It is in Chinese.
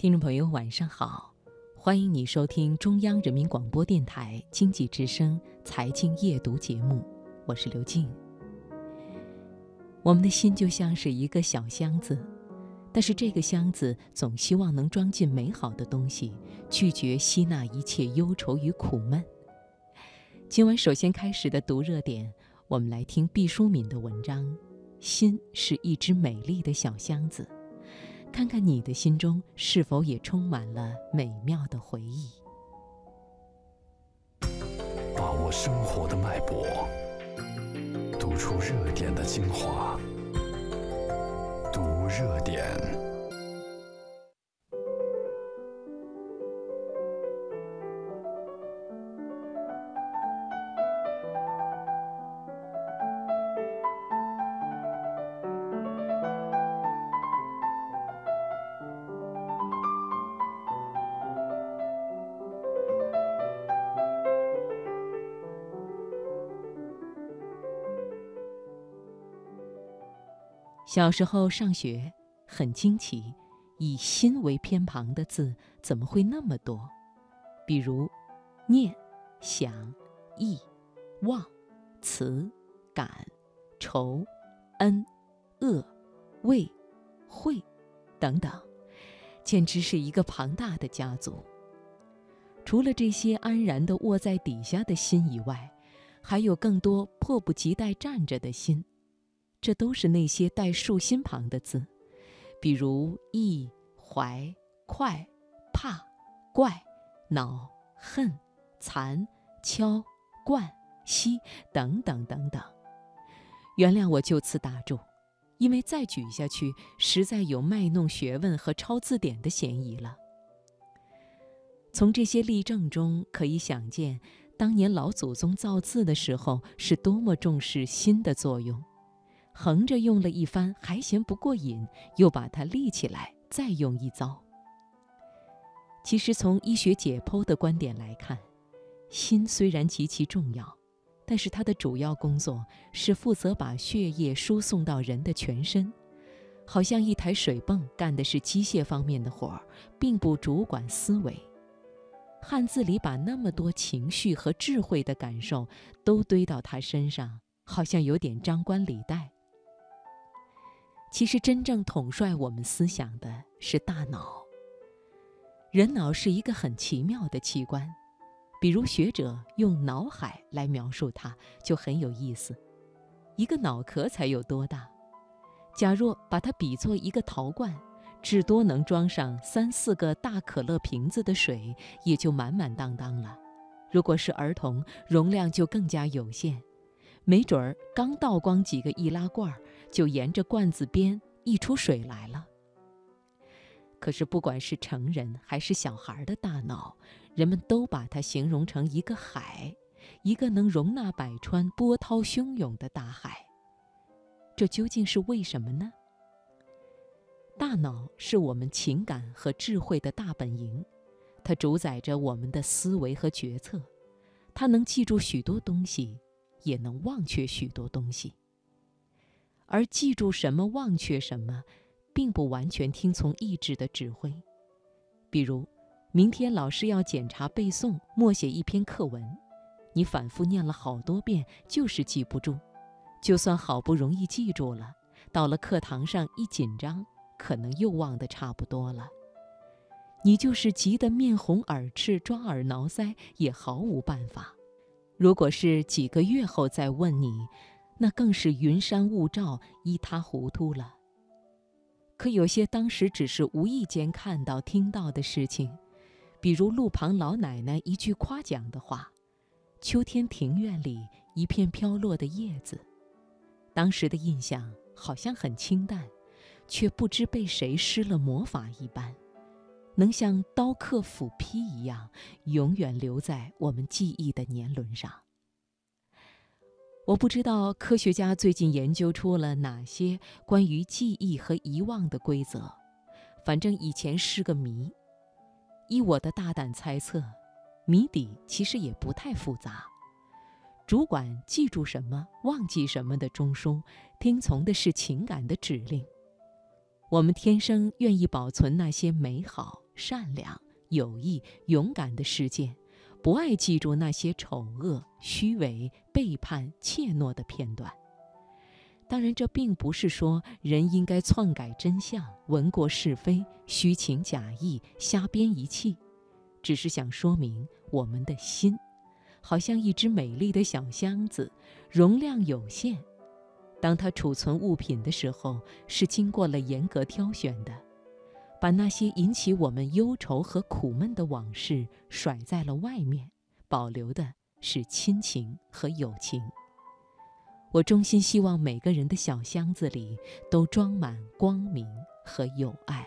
听众朋友，晚上好！欢迎你收听中央人民广播电台经济之声《财经夜读》节目，我是刘静。我们的心就像是一个小箱子，但是这个箱子总希望能装进美好的东西，拒绝吸纳一切忧愁与苦闷。今晚首先开始的读热点，我们来听毕淑敏的文章：《心是一只美丽的小箱子》。看看你的心中是否也充满了美妙的回忆。把握生活的脉搏，读出热点的精华，读热点。小时候上学，很惊奇，以“心”为偏旁的字怎么会那么多？比如，念、想、忆、忘、慈、感、仇、恩、恶、畏、慧等等，简直是一个庞大的家族。除了这些安然地卧在底下的心以外，还有更多迫不及待站着的心。这都是那些带竖心旁的字，比如意、怀、快、怕、怪、恼、恨、残、敲、惯、息等等等等。原谅我就此打住，因为再举下去，实在有卖弄学问和抄字典的嫌疑了。从这些例证中可以想见，当年老祖宗造字的时候是多么重视心的作用。横着用了一番，还嫌不过瘾，又把它立起来，再用一遭。其实从医学解剖的观点来看，心虽然极其重要，但是它的主要工作是负责把血液输送到人的全身，好像一台水泵，干的是机械方面的活儿，并不主管思维。汉字里把那么多情绪和智慧的感受都堆到他身上，好像有点张冠李戴。其实，真正统帅我们思想的是大脑。人脑是一个很奇妙的器官，比如学者用“脑海”来描述它，就很有意思。一个脑壳才有多大？假若把它比作一个陶罐，至多能装上三四个大可乐瓶子的水，也就满满当当了。如果是儿童，容量就更加有限。没准儿刚倒光几个易拉罐儿，就沿着罐子边溢出水来了。可是不管是成人还是小孩的大脑，人们都把它形容成一个海，一个能容纳百川、波涛汹涌的大海。这究竟是为什么呢？大脑是我们情感和智慧的大本营，它主宰着我们的思维和决策，它能记住许多东西。也能忘却许多东西，而记住什么、忘却什么，并不完全听从意志的指挥。比如，明天老师要检查背诵，默写一篇课文，你反复念了好多遍，就是记不住。就算好不容易记住了，到了课堂上一紧张，可能又忘得差不多了。你就是急得面红耳赤、抓耳挠腮，也毫无办法。如果是几个月后再问你，那更是云山雾罩，一塌糊涂了。可有些当时只是无意间看到、听到的事情，比如路旁老奶奶一句夸奖的话，秋天庭院里一片飘落的叶子，当时的印象好像很清淡，却不知被谁施了魔法一般。能像刀刻斧劈一样，永远留在我们记忆的年轮上。我不知道科学家最近研究出了哪些关于记忆和遗忘的规则，反正以前是个谜。依我的大胆猜测，谜底其实也不太复杂。主管记住什么、忘记什么的中枢，听从的是情感的指令。我们天生愿意保存那些美好。善良、友谊、勇敢的事件，不爱记住那些丑恶、虚伪、背叛、怯懦的片段。当然，这并不是说人应该篡改真相、闻过是非、虚情假意、瞎编一气，只是想说明我们的心，好像一只美丽的小箱子，容量有限。当它储存物品的时候，是经过了严格挑选的，把那些引起我们忧愁和苦闷的往事甩在了外面，保留的是亲情和友情。我衷心希望每个人的小箱子里都装满光明和友爱。